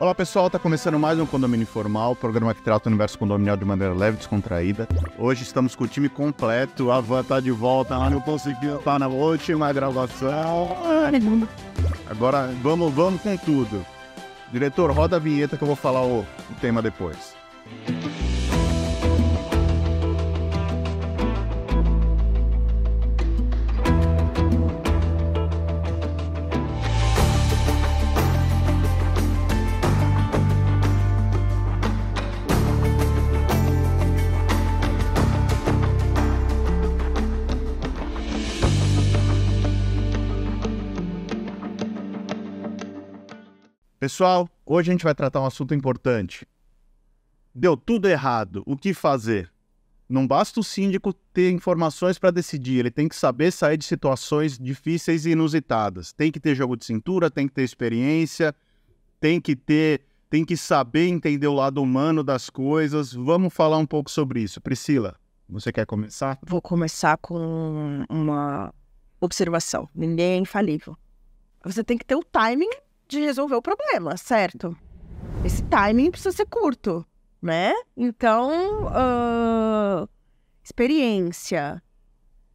Olá pessoal, tá começando mais um Condomínio Informal, programa que trata o universo condominial de maneira leve e descontraída. Hoje estamos com o time completo, a Van tá de volta, ela não conseguiu estar na última gravação. Agora vamos, vamos com tudo. Diretor, roda a vinheta que eu vou falar o, o tema depois. Pessoal, hoje a gente vai tratar um assunto importante. Deu tudo errado, o que fazer? Não basta o síndico ter informações para decidir, ele tem que saber sair de situações difíceis e inusitadas. Tem que ter jogo de cintura, tem que ter experiência, tem que ter, tem que saber entender o lado humano das coisas. Vamos falar um pouco sobre isso. Priscila, você quer começar? Vou começar com uma observação. Ninguém é infalível. Você tem que ter o timing de resolver o problema, certo? Esse timing precisa ser curto, né? Então, uh, experiência,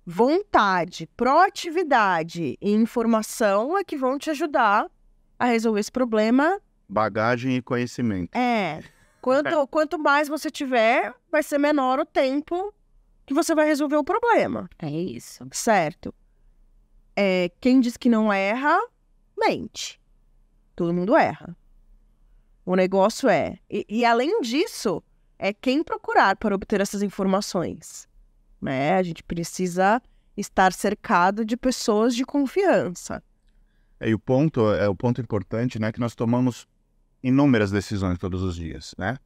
vontade, proatividade e informação é que vão te ajudar a resolver esse problema. Bagagem e conhecimento. É. Quanto, quanto mais você tiver, vai ser menor o tempo que você vai resolver o problema. É isso. Certo. É, quem diz que não erra, mente. Todo mundo erra. O negócio é. E, e, além disso, é quem procurar para obter essas informações. Né? A gente precisa estar cercado de pessoas de confiança. É, e o ponto é o ponto importante, né? Que nós tomamos inúmeras decisões todos os dias, né?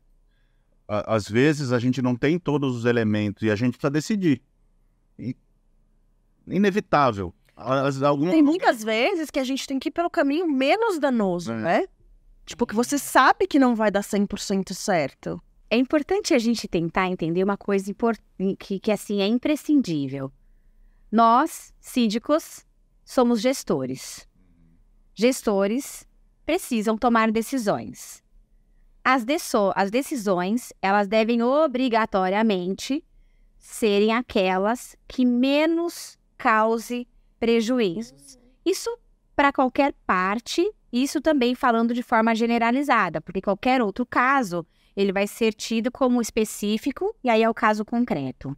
Às vezes a gente não tem todos os elementos e a gente precisa decidir. E... Inevitável. Alguma... Tem muitas vezes que a gente tem que ir pelo caminho menos danoso, é. né? Tipo, que você sabe que não vai dar 100% certo. É importante a gente tentar entender uma coisa que, que, assim, é imprescindível. Nós, síndicos, somos gestores. Gestores precisam tomar decisões. As, as decisões, elas devem obrigatoriamente serem aquelas que menos cause prejuízos. Isso para qualquer parte, isso também falando de forma generalizada, porque qualquer outro caso, ele vai ser tido como específico e aí é o caso concreto.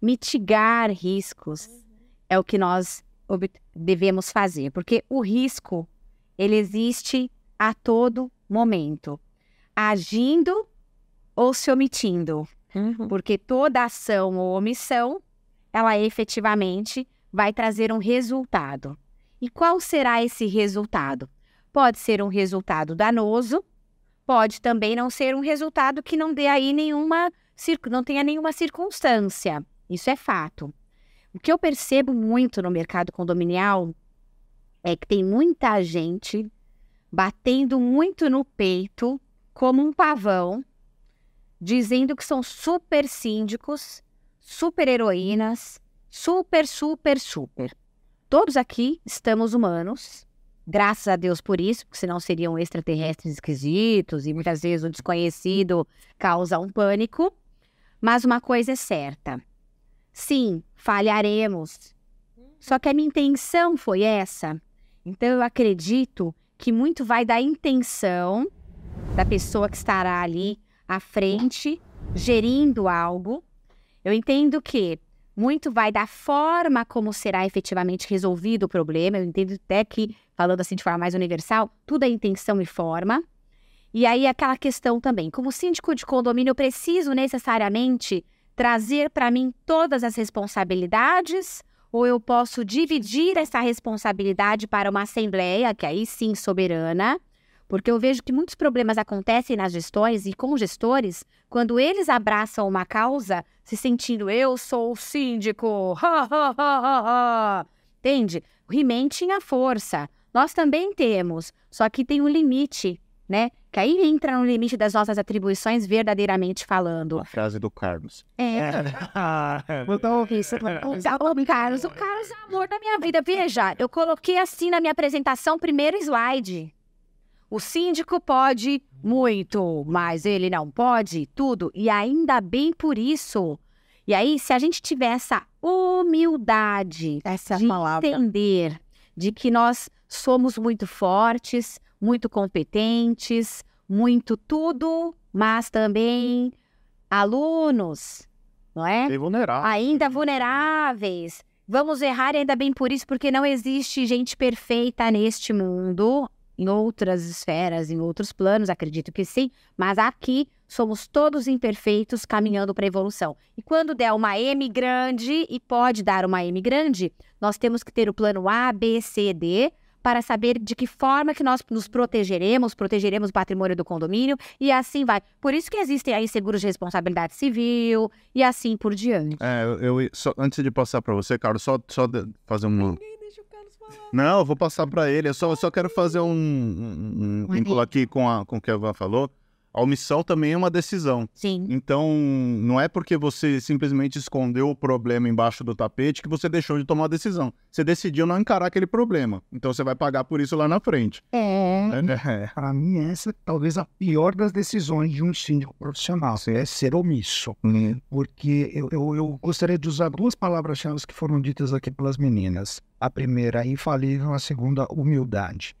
Mitigar riscos é o que nós devemos fazer, porque o risco ele existe a todo momento, agindo ou se omitindo. Uhum. Porque toda ação ou omissão, ela efetivamente vai trazer um resultado. E qual será esse resultado? Pode ser um resultado danoso, pode também não ser um resultado que não dê aí nenhuma, não tenha nenhuma circunstância. Isso é fato. O que eu percebo muito no mercado condominial é que tem muita gente batendo muito no peito, como um pavão, dizendo que são super síndicos, super heroínas, Super, super, super. Todos aqui estamos humanos, graças a Deus por isso, porque senão seriam extraterrestres esquisitos e muitas vezes o desconhecido causa um pânico. Mas uma coisa é certa: sim, falharemos. Só que a minha intenção foi essa. Então eu acredito que muito vai da intenção da pessoa que estará ali à frente, gerindo algo. Eu entendo que muito vai da forma como será efetivamente resolvido o problema. Eu entendo até que, falando assim de forma mais universal, tudo é intenção e forma. E aí aquela questão também, como síndico de condomínio, eu preciso necessariamente trazer para mim todas as responsabilidades ou eu posso dividir essa responsabilidade para uma assembleia, que aí sim soberana, porque eu vejo que muitos problemas acontecem nas gestões e com gestores quando eles abraçam uma causa se sentindo eu sou o síndico. Ha, ha, ha, Entende? O He-Man tinha força. Nós também temos, só que tem um limite, né? Que aí entra no limite das nossas atribuições verdadeiramente falando. A frase do Carlos. É. então, isso. O Carlos, o Carlos é o amor da minha vida. Veja, eu coloquei assim na minha apresentação, primeiro slide. O síndico pode muito, mas ele não pode tudo. E ainda bem por isso. E aí, se a gente tiver essa humildade Essa é de palavra. entender de que nós somos muito fortes, muito competentes, muito tudo, mas também alunos, não é? Bem vulnerável. Ainda vulneráveis. Vamos errar e ainda bem por isso, porque não existe gente perfeita neste mundo, em outras esferas, em outros planos, acredito que sim, mas aqui somos todos imperfeitos caminhando para a evolução. E quando der uma M grande, e pode dar uma M grande, nós temos que ter o plano A, B, C, D, para saber de que forma que nós nos protegeremos, protegeremos o patrimônio do condomínio e assim vai. Por isso que existem aí seguros de responsabilidade civil e assim por diante. É, eu, eu- só- antes de passar para você, Carlos, só, só fazer um. Não, eu vou passar para ele. Eu só, eu só quero fazer um, um, um vínculo aqui com, a, com o que a Van falou. A omissão também é uma decisão. Sim. Então, não é porque você simplesmente escondeu o problema embaixo do tapete que você deixou de tomar a decisão. Você decidiu não encarar aquele problema. Então, você vai pagar por isso lá na frente. É. É, Para mim, essa é talvez a pior das decisões de um síndico profissional, é ser omisso. Porque eu, eu, eu gostaria de usar duas palavras-chave que foram ditas aqui pelas meninas. A primeira, infalível, a segunda, humildade.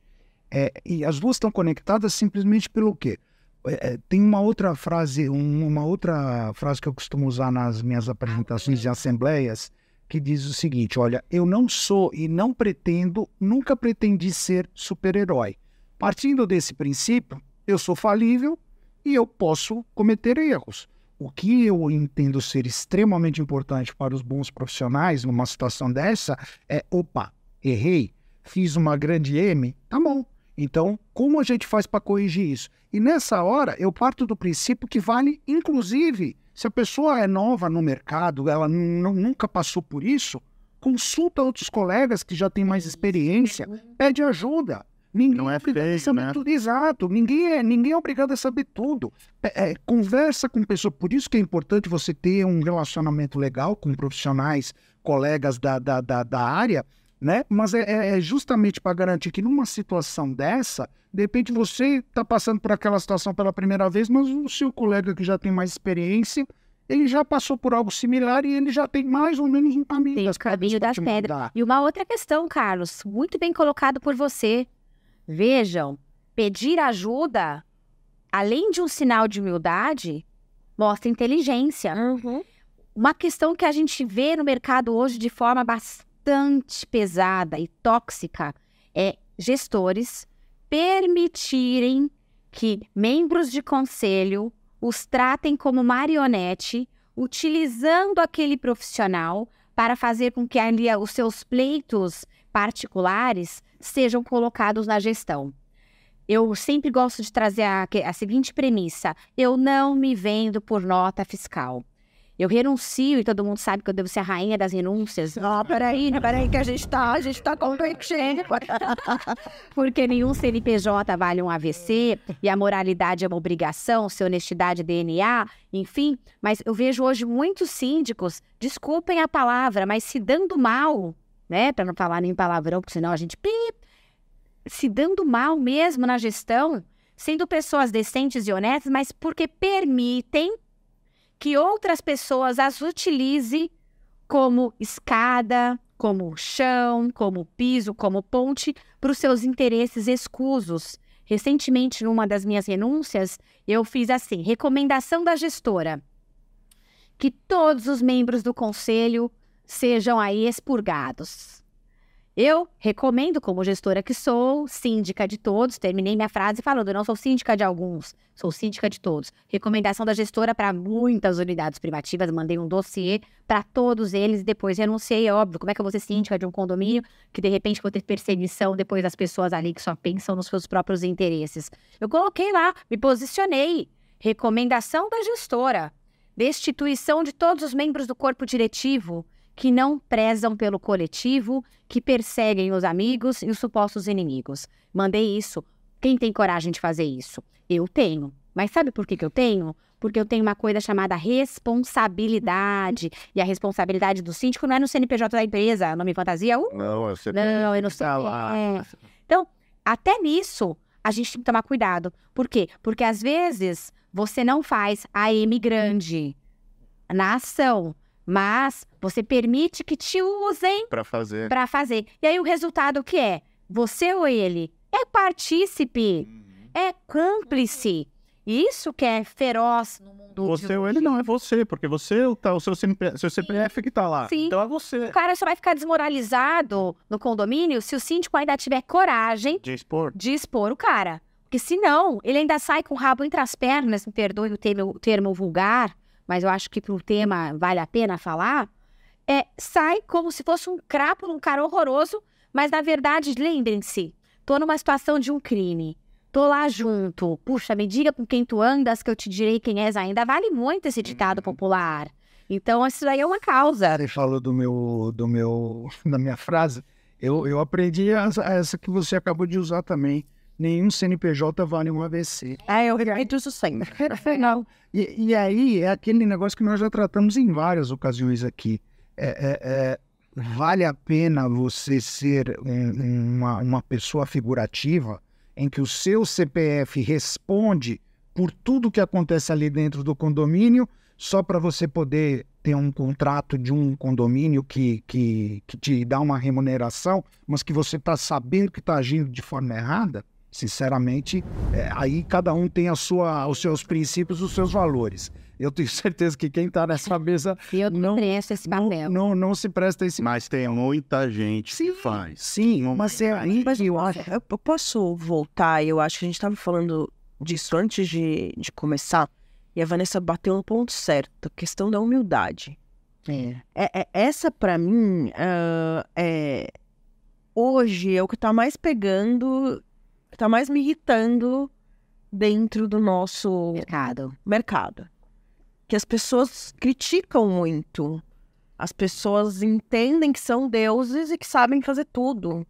É, e as duas estão conectadas simplesmente pelo quê? É, é, tem uma outra frase, um- uma outra frase que eu costumo usar nas minhas apresentações de assembleias, que diz o seguinte: olha, eu não sou e não pretendo, nunca pretendi ser super-herói. Partindo desse princípio, eu sou falível e eu posso cometer erros. O que eu entendo ser extremamente importante para os bons profissionais numa situação dessa é: opa, errei, fiz uma grande M, tá bom. Então, como a gente faz para corrigir isso? E nessa hora, eu parto do princípio que vale, inclusive, se a pessoa é nova no mercado, ela nu- nunca passou por isso, consulta outros colegas que já têm mais experiência, pede ajuda. Ninguém Não é feio, saber né? tudo. Exato, ninguém é, ninguém é obrigado a saber tudo. É, é, conversa com pessoas, por isso que é importante você ter um relacionamento legal com profissionais, colegas da, da, da, da área, né? Mas é, é- é justamente para garantir que numa situação dessa, de repente você está passando por aquela situação pela primeira vez, mas o seu colega que já tem mais experiência, ele já passou por algo similar e ele já tem mais ou menos um caminho Tem das o caminho das pedras. E uma outra questão, Carlos, muito bem colocado por você. Vejam, pedir ajuda, além de um sinal de humildade, mostra inteligência. Uhum. Uma questão que a gente vê no mercado hoje de forma bastante pesada e tóxica é gestores permitirem que membros de conselho os tratem como marionete, utilizando aquele profissional para fazer com que ali os seus pleitos particulares sejam colocados na gestão. Eu sempre gosto de trazer a, a seguinte premissa: eu não me vendo por nota fiscal. Eu renuncio, e todo mundo sabe que eu devo ser a rainha das renúncias, Ah, peraí, peraí, que a gente tá, a gente tá com porque nenhum CNPJ vale um AVC, e a moralidade é uma obrigação, se honestidade é DNA, enfim. Mas eu vejo hoje muitos síndicos, desculpem a palavra, mas se dando mal, né? Para não falar nem palavrão, porque senão a gente. pi, Se dando mal mesmo na gestão, sendo pessoas decentes e honestas, mas porque permitem que outras pessoas as utilize como escada, como chão, como piso, como ponte para os seus interesses escusos. Recentemente, numa das minhas renúncias, eu fiz assim: recomendação da gestora que todos os membros do conselho sejam aí expurgados. Eu recomendo, como gestora que sou, síndica de todos, terminei minha frase falando, não sou síndica de alguns, sou síndica de todos. Recomendação da gestora para muitas unidades privativas, mandei um dossiê para todos eles, depois renunciei, é óbvio, como é que eu vou ser síndica de um condomínio que de repente vou ter perseguição depois das pessoas ali que só pensam nos seus próprios interesses. Eu coloquei lá, me posicionei. Recomendação da gestora. Destituição de todos os membros do corpo diretivo que não prezam pelo coletivo, que perseguem os amigos e os supostos inimigos. Mandei isso. Quem tem coragem de fazer isso? Eu tenho. Mas sabe por que, que eu tenho? Porque eu tenho uma coisa chamada responsabilidade. E a responsabilidade do síndico não é no CNPJ da empresa, nome fantasia, uh, Não, você não, eu não sei. Tá lá. É. Então, até nisso, a gente tem que tomar cuidado. Por quê? Porque às vezes você não faz a M grande na ação, mas você permite que te usem Pra fazer. para fazer. E aí o resultado o que é? Você ou ele é partícipe, é cúmplice. Isso que é feroz no mundo Você ou ele não, é você, porque você, tá, o seu, CNP, seu CPF que tá lá. Sim. Então é você. O cara só vai ficar desmoralizado no condomínio se o síndico ainda tiver coragem De expor. de expor o cara. Porque senão, ele ainda sai com o rabo entre as pernas, me perdoe o termo, o termo vulgar, mas eu acho que pro tema vale a pena falar. É, sai como se fosse um crápulo, um cara horroroso, mas na verdade, lembrem-se, tô numa situação de um crime. Tô lá junto. Puxa, me diga com quem tu andas que eu te direi quem és ainda. Vale muito esse ditado popular. Então, isso daí é uma causa. Você falou do meu, do meu, da minha frase. Eu, eu aprendi essa, essa que você acabou de usar também. Nenhum CNPJ vale um AVC. É, eu repito isso sempre. Não. E, e aí é aquele negócio que nós já tratamos em várias ocasiões aqui. É, é- é, vale a pena você ser um- uma, uma pessoa figurativa em que o seu CPF responde por tudo que acontece ali dentro do condomínio, só para você poder ter um contrato de um condomínio que, que, que te dá uma remuneração, mas que você está sabendo que está agindo de forma errada? Sinceramente, é, aí cada um tem a sua, os seus princípios, os seus valores. Eu tenho certeza que quem está nessa mesa eu Não- esse não, papel. não, não se presta esse. Mas tem muita gente que faz. Sim, mas é aí Mas que eu acho. eu posso voltar? Eu acho que a gente estava falando disso antes de, de começar. E a Vanessa bateu um ponto certo, a questão da humildade. É. É, é- essa, pra mim, ah, é, hoje é o que tá mais pegando, que tá mais me irritando dentro do nosso Mercado. mercado. Que as pessoas criticam muito. As pessoas entendem que são deuses e que sabem fazer tudo.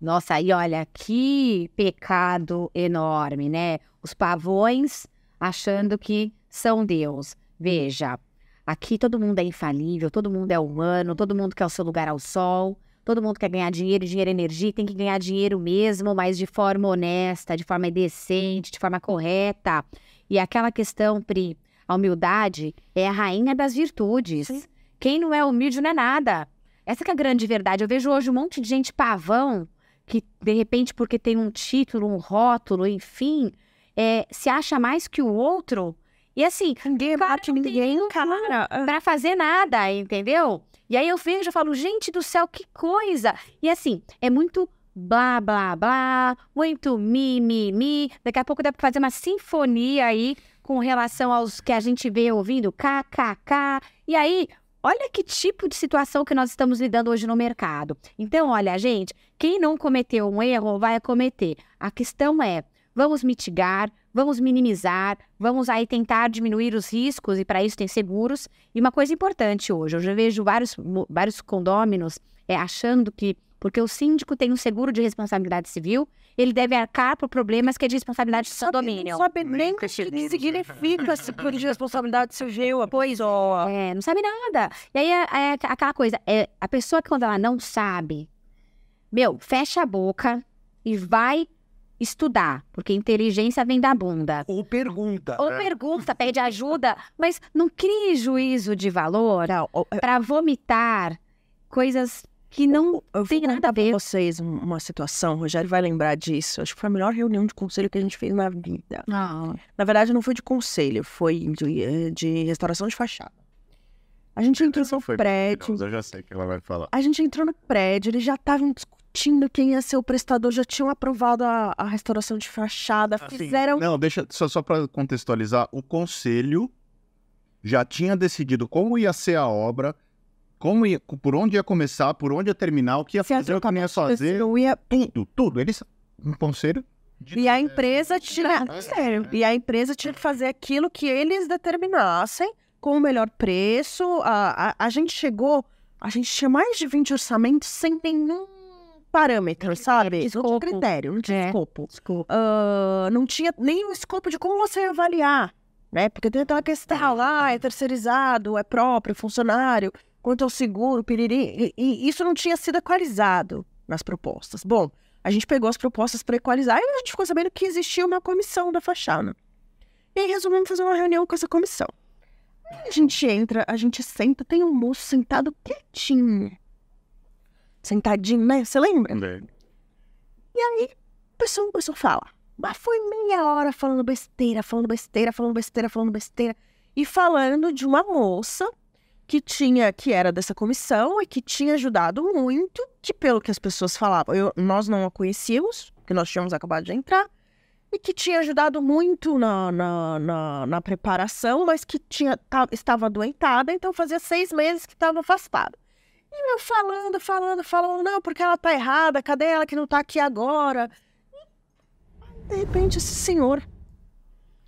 Nossa, aí olha, que pecado enorme, né? Os pavões achando que são Deus. Veja, aqui todo mundo é infalível, todo mundo é humano, todo mundo quer o seu lugar ao sol, todo mundo quer ganhar dinheiro, dinheiro é energia, tem que ganhar dinheiro mesmo, mas de forma honesta, de forma decente, de forma correta. E aquela questão, Pri, a humildade é a rainha das virtudes. Sim. Quem não é humilde não é nada. Essa que é a grande verdade. Eu vejo hoje um monte de gente pavão que, de repente, porque tem um título, um rótulo, enfim, é, se acha mais que o outro. E assim, Ninguém Cara, bate ninguém, cara. Ah, pra fazer nada, entendeu? E aí eu vejo, eu falo, gente do céu, que coisa! E assim, é muito blá, blá, blá, muito mi, mi, mi. Daqui a pouco dá pra fazer uma sinfonia aí com relação aos que a gente vê ouvindo, kkk. E aí, olha que tipo de situação que nós estamos lidando hoje no mercado. Então, olha, gente, quem não cometeu um erro vai cometer. A questão é, vamos mitigar, vamos minimizar, vamos aí tentar diminuir os riscos e para isso tem seguros. E uma coisa importante hoje, eu já vejo vários, vários condôminos é, achando que porque o síndico tem um seguro de responsabilidade civil, ele deve arcar por problemas que é de responsabilidade do condomínio. Não sabe nem o que significa esse tipo de responsabilidade civil. Pois ó. É, não sabe nada. E aí é, é aquela coisa, é, a pessoa que quando ela não sabe, meu, fecha a boca e vai estudar, porque inteligência vem da bunda. Ou pergunta. Ou pergunta, pede ajuda, mas não crie juízo de valor ó, para vomitar coisas que não Eu tem nada a ver. vocês um- uma situação, o Rogério vai lembrar disso. Acho que foi a melhor reunião de conselho que a gente fez na vida. Não. Na verdade, não foi de conselho, foi de, eh, de restauração de fachada. A gente entrou no Foi prédio, Eu já sei o que ela vai falar. a gente entrou no prédio, eles já estavam discutindo quem ia ser o prestador, já tinham aprovado a, a restauração de fachada, Assim, fizeram Não, deixa só, só para contextualizar. O conselho já tinha decidido como ia ser a obra, como ia, por onde ia começar, por onde ia terminar, o que ia se fazer, o que não ia fazer, não ia tudo, tudo. Eles, um conselho. E a empresa tinha. Sério. E a empresa tinha que fazer aquilo que eles determinassem com o melhor preço. A, a, a gente chegou. A gente tinha mais de 20 orçamentos sem nenhum parâmetro, sabe? Não tinha escopo. critério, não tinha É. escopo. Ah, não tinha nem o escopo de como você ia avaliar, né? Porque tem aquela questão lá, é terceirizado, é próprio, é funcionário, quanto ao seguro, piriri. E, e isso não tinha sido equalizado nas propostas. Bom, A gente pegou as propostas para equalizar e a gente ficou sabendo que existia uma comissão da fachada. E aí resolvemos fazer uma reunião com essa comissão. Aí a gente entra, a gente senta, tem um moço sentado quietinho. Sentadinho, né? Você lembra? E aí, a pessoa começou a falar. Mas foi meia hora falando besteira, falando besteira, falando besteira, falando besteira. E falando de uma moça que tinha, que era dessa comissão e que tinha ajudado muito, que pelo que as pessoas falavam, eu- nós não a conhecíamos, porque nós tínhamos acabado de entrar, e que tinha ajudado muito na, na, na, na preparação, mas que tinha, ta- estava adoentada, então fazia seis meses que estava afastada. E eu falando, falando, falando, não, porque ela tá errada, cadê ela que não tá aqui agora? E, de repente, esse senhor,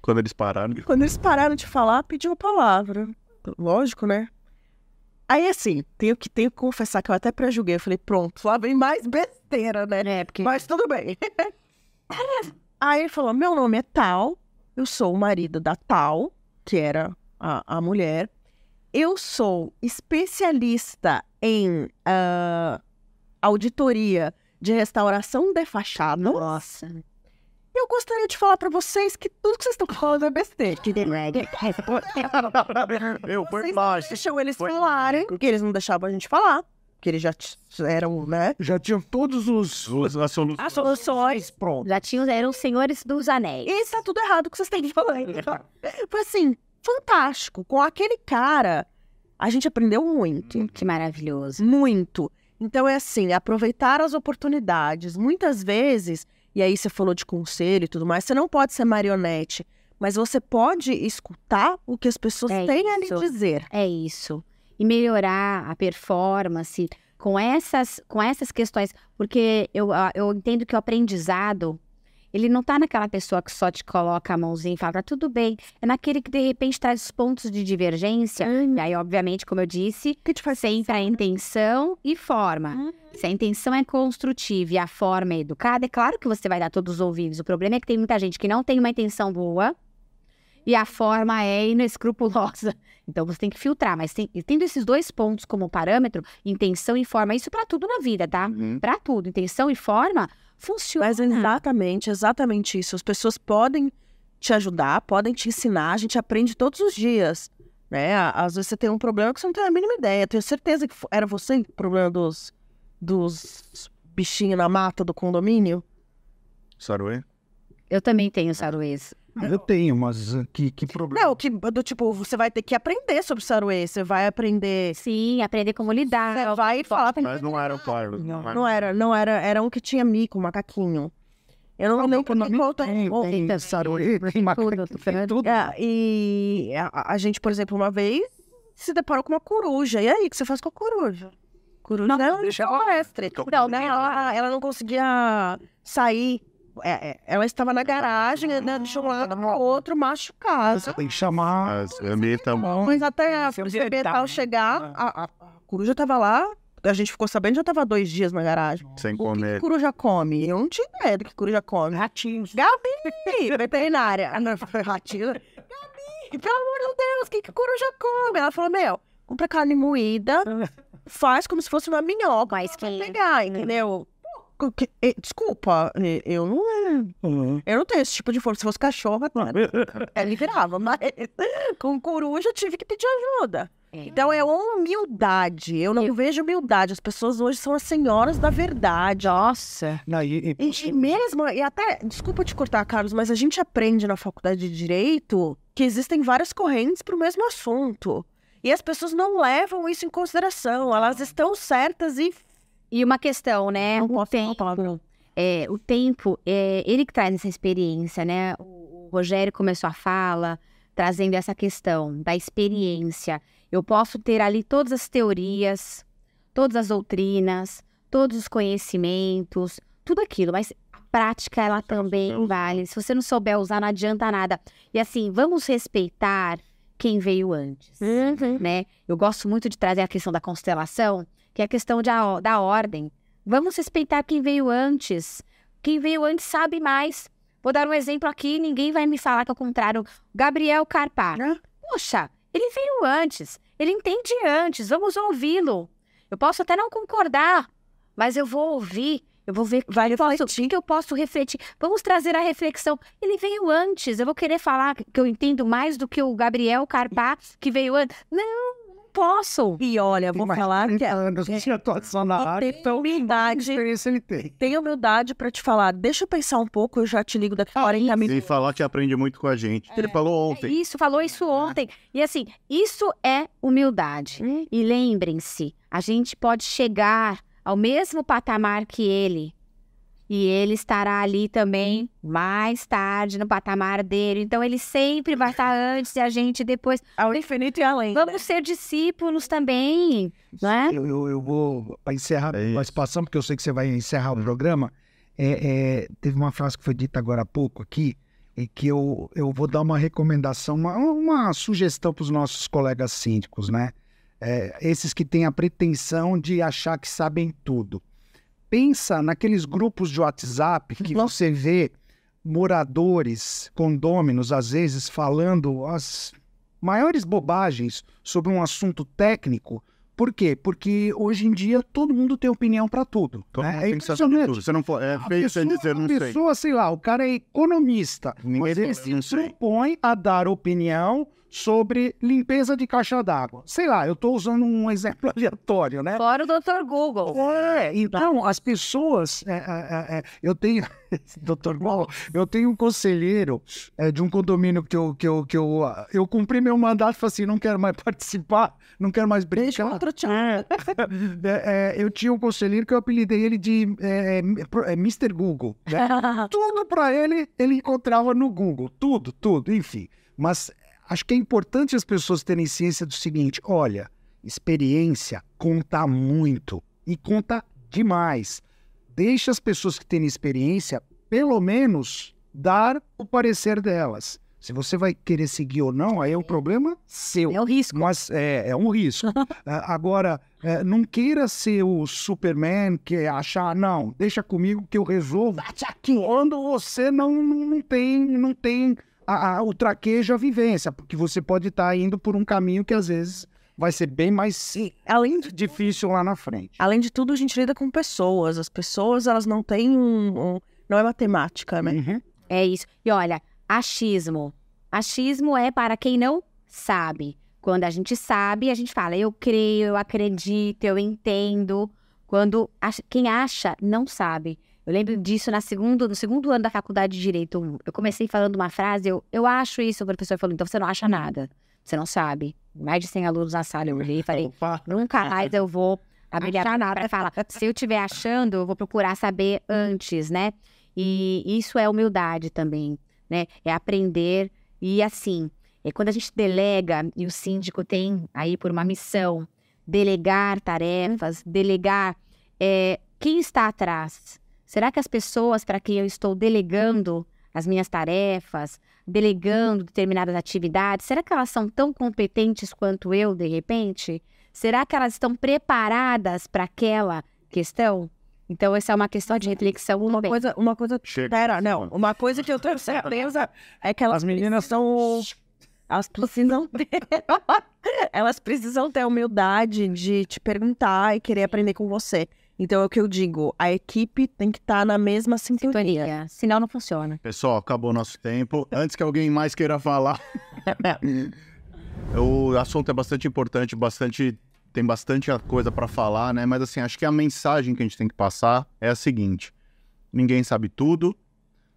Quando eles pararam, quando eles pararam de falar, pediu a palavra. Lógico, né? Aí, assim, tenho que, tenho que confessar que eu até pré-julguei. Eu falei, pronto, lá vem mais besteira, né? É, porque Mas tudo bem. Aí ele falou: Meu nome é Tal, eu sou o marido da Tal, que era a, a mulher. Eu sou especialista em ah, auditoria de restauração de fachada. Nossa. Eu gostaria de falar pra vocês que tudo que vocês estão falando é besteira. eu por baixo. deixam eles Foi- falarem, porque eles não deixavam a gente falar. Porque eles já eram, né? Já tinham todos os, A solução. As soluções. prontos. Já tinham, eram os senhores dos anéis. E tá tudo errado o que vocês estão falando. Foi assim, fantástico. Com aquele cara, a gente aprendeu muito. Que maravilhoso. Muito. Então é assim, aproveitar as oportunidades. Muitas vezes, e aí você falou de conselho e tudo mais, você não pode ser marionete, mas você pode escutar o que as pessoas É têm a lhe isso. dizer. É isso. E melhorar a performance com essas, com essas questões. Porque eu, ah, eu entendo que o aprendizado, ele não tá naquela pessoa que só te coloca a mãozinha e fala, tá tudo bem. É naquele que, de repente, traz os pontos de divergência. E aí, obviamente, como eu disse, que te faz sempre a intenção e forma. Uhum. Se a intenção é construtiva e a forma é educada, é claro que você vai dar todos os ouvidos. O problema é que tem muita gente que não tem uma intenção boa e a forma é inescrupulosa. Então você tem que filtrar, mas tem- tendo esses dois pontos como parâmetro, intenção e forma, isso pra tudo na vida, tá? Uhum. Pra tudo, intenção e forma funciona. Mas exatamente, exatamente isso. As pessoas podem te ajudar, podem te ensinar, a gente aprende todos os dias. Né? Às vezes você tem um problema que você não tem a mínima ideia. Tenho certeza que era você o problema dos, dos bichinhos na mata do condomínio. Saruê? Eu também tenho saruês. Eu tenho, mas uh, que, que problema. Não, que do tipo, você vai ter que aprender sobre saruê, você vai aprender. Sim, aprender como lidar. Você vai falar. Mas não era o Carlos. Não, Não era, não era, era um que tinha mico, um macaquinho. Eu não lembro não, que conta. Tem, Bom, tem também. saruê, tem tudo. tem tudo. É, e a, a gente, por exemplo, uma vez se deparou com uma coruja. E aí, o que você faz com a coruja? Coruja Não, é um deixa ela-. Não, né? Ela, ela não conseguia sair. É, é, ela estava na garagem, né, de um lado pro outro, machucada. Você tem que chamar. As ambientam mal. Mas até a ambiental né? chegar, É. a, a- a coruja tava lá. A gente ficou sabendo, já tava dois dias na garagem. Sem O que, que comer. coruja come? Eu não tinha ideia do que coruja come. Ratinhos. Gabi, veterinária. Ah, não, ratinho. Gabi, pelo amor de Deus, o que, que coruja come? Ela falou, meu, compra carne moída, faz como se fosse uma minhoca. Mas quem- pegar, entendeu? Eh, Desculpa, eh, eu não, Uhum. eu não tenho esse tipo de força. Se fosse cachorro, ele virava. Mas com coruja eu tive que pedir ajuda. É. Então é humildade. Eu não vejo humildade. As pessoas hoje são as senhoras da verdade. Nossa. Não, e- e- E, e mesmo, e até, desculpa te cortar, Carlos, mas a gente aprende na faculdade de Direito que existem várias correntes para o mesmo assunto. E as pessoas não levam isso em consideração. Elas estão certas e. E uma questão, né? O tempo, é, o tempo, é, ele que traz essa experiência, né? O, o Rogério começou a fala trazendo essa questão da experiência. Eu posso ter ali todas as teorias, todas as doutrinas, todos os conhecimentos, tudo aquilo, mas a prática ela também vale. Se você não souber usar, não adianta nada. E assim, vamos respeitar quem veio antes né? Eu gosto muito de trazer a questão da constelação, que é a questão de da ordem. Vamos respeitar quem veio antes. Quem veio antes sabe mais. Vou dar um exemplo aqui, ninguém vai me falar que é o contrário. Gabriel Carpar. Poxa, ele veio antes. Ele entende antes. Vamos ouvi-lo. Eu posso até não concordar, mas eu vou ouvir Eu vou ver Vai posso- que eu posso refletir. Vamos trazer a reflexão. Ele veio antes. Eu vou querer falar que eu entendo mais do que o Gabriel Carpá, que veio antes. Não, posso. E olha, vou falar que 30 é anos de atuação na área. tem humildade. experiência ele tem. Tem humildade pra te falar. Deixa eu pensar um pouco, eu já te ligo daqui a 40 E minutos. falar que aprende muito com a gente. Ele falou É ontem. isso, falou isso ontem. E assim, isso é humildade. E lembrem-se, a gente pode chegar ao mesmo patamar que ele. E ele estará ali também mais tarde no patamar dele. Então ele sempre vai estar antes e a gente depois. Ao infinito e além. Vamos ser discípulos também, não é? Eu, eu, eu vou para encerrar É a participação, porque eu sei que você vai encerrar o programa. É, é, teve uma frase que foi dita agora há pouco aqui, e que eu, eu vou dar uma recomendação, uma, uma sugestão para os nossos colegas síndicos, né? É, esses que têm a pretensão de achar que sabem tudo. Pensa naqueles grupos de WhatsApp que você vê moradores, condôminos, às vezes, falando as maiores bobagens sobre um assunto técnico. Por quê? Porque hoje em dia todo mundo tem opinião para tudo. Todo né? É impressionante. tudo. Você não for, é feio você pessoa, dizer não a sei. pessoa, sei lá, o cara é economista. Ninguém mas ele se propõe a dar opinião sobre limpeza de caixa d'água. Sei lá, eu estou usando um exemplo aleatório, né? Fora o Dr. Google. É, então, as pessoas. é, é, é, eu tenho. Doutor Paulo, eu tenho um conselheiro é, de um condomínio que eu, que eu, que eu, eu cumpri meu mandato e falei assim: não quero mais participar, não quero mais Deixa brincar. outro. É, é, eu tinha um conselheiro que eu apelidei ele de é, é, Mr. Google. né? tudo para ele, ele encontrava no Google. Tudo, tudo, enfim. Mas acho que é importante as pessoas terem ciência do seguinte: olha, experiência conta muito e conta demais. Deixa as pessoas que têm experiência, pelo menos, dar o parecer delas. Se você vai querer seguir ou não, aí é um problema seu. É o risco. Mas é, é um risco. Ah, Agora, é, não queira ser o Superman que achar, não, deixa comigo que eu resolvo. Quando você não, não tem, não tem a- a- o traquejo, a vivência, porque você pode estar indo por um caminho que às vezes vai ser bem mais Além de difícil lá na frente. Além de tudo, a gente lida com pessoas. As pessoas, elas não têm um... um- não é matemática, né? Uhum. É isso. E olha, achismo. Achismo é para quem não sabe. Quando a gente sabe, a gente fala, eu creio, eu acredito, eu entendo. Quando ach- quem acha, não sabe. Eu lembro disso na segundo, no segundo ano da faculdade de Direito. Eu comecei falando uma frase, eu, eu acho isso. O professor falou, então você não acha nada. Você não sabe. Mais de 100 alunos na sala, eu olhei e falei, Nunca mais eu vou abrir a para falar. Se eu estiver achando, eu vou procurar saber antes, né? E isso é humildade também, né? É aprender e assim, é quando a gente delega e o síndico tem aí por uma missão delegar tarefas, delegar é, quem está atrás. Será que as pessoas para quem eu estou delegando as minhas tarefas, delegando determinadas atividades, será que elas são tão competentes quanto eu, de repente? Será que elas estão preparadas para aquela questão? Então, essa é uma questão de reflexão Uma também. coisa, uma coisa... Chega. Pera, não. Uma coisa que eu tenho certeza é que elas As meninas são... Elas precisam ter... elas precisam ter a humildade de te perguntar e querer aprender com você. Então, é o que eu digo. A equipe tem que estar na mesma sintonia. Sintonia. Senão não funciona. Pessoal, acabou o nosso tempo. Antes que alguém mais queira falar, o assunto é bastante importante, bastante tem bastante coisa para falar, né? Mas assim, acho que a mensagem que a gente tem que passar é a seguinte: ninguém sabe tudo.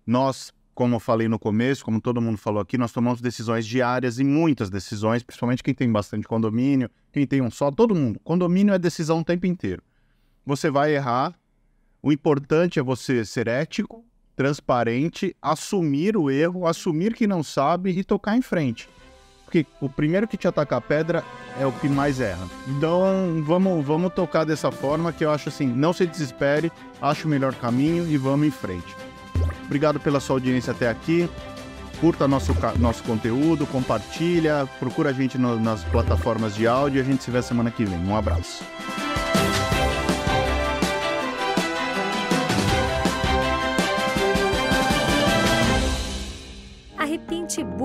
Nós, como eu falei no começo, como todo mundo falou aqui, nós tomamos decisões diárias e muitas decisões, principalmente quem tem bastante condomínio, quem tem um só, todo mundo. Condomínio é decisão o tempo inteiro. Você vai errar. O importante é você ser ético, transparente, assumir o erro, assumir que não sabe e tocar em frente. Porque o primeiro que te atacar a pedra é o que mais erra. Então vamos, vamos tocar dessa forma que eu acho assim, não se desespere, ache o melhor caminho e vamos em frente. Obrigado pela sua audiência até aqui. Curta nosso, nosso conteúdo, compartilha, procura a gente no- nas plataformas de áudio e a gente se vê semana que vem. Um abraço.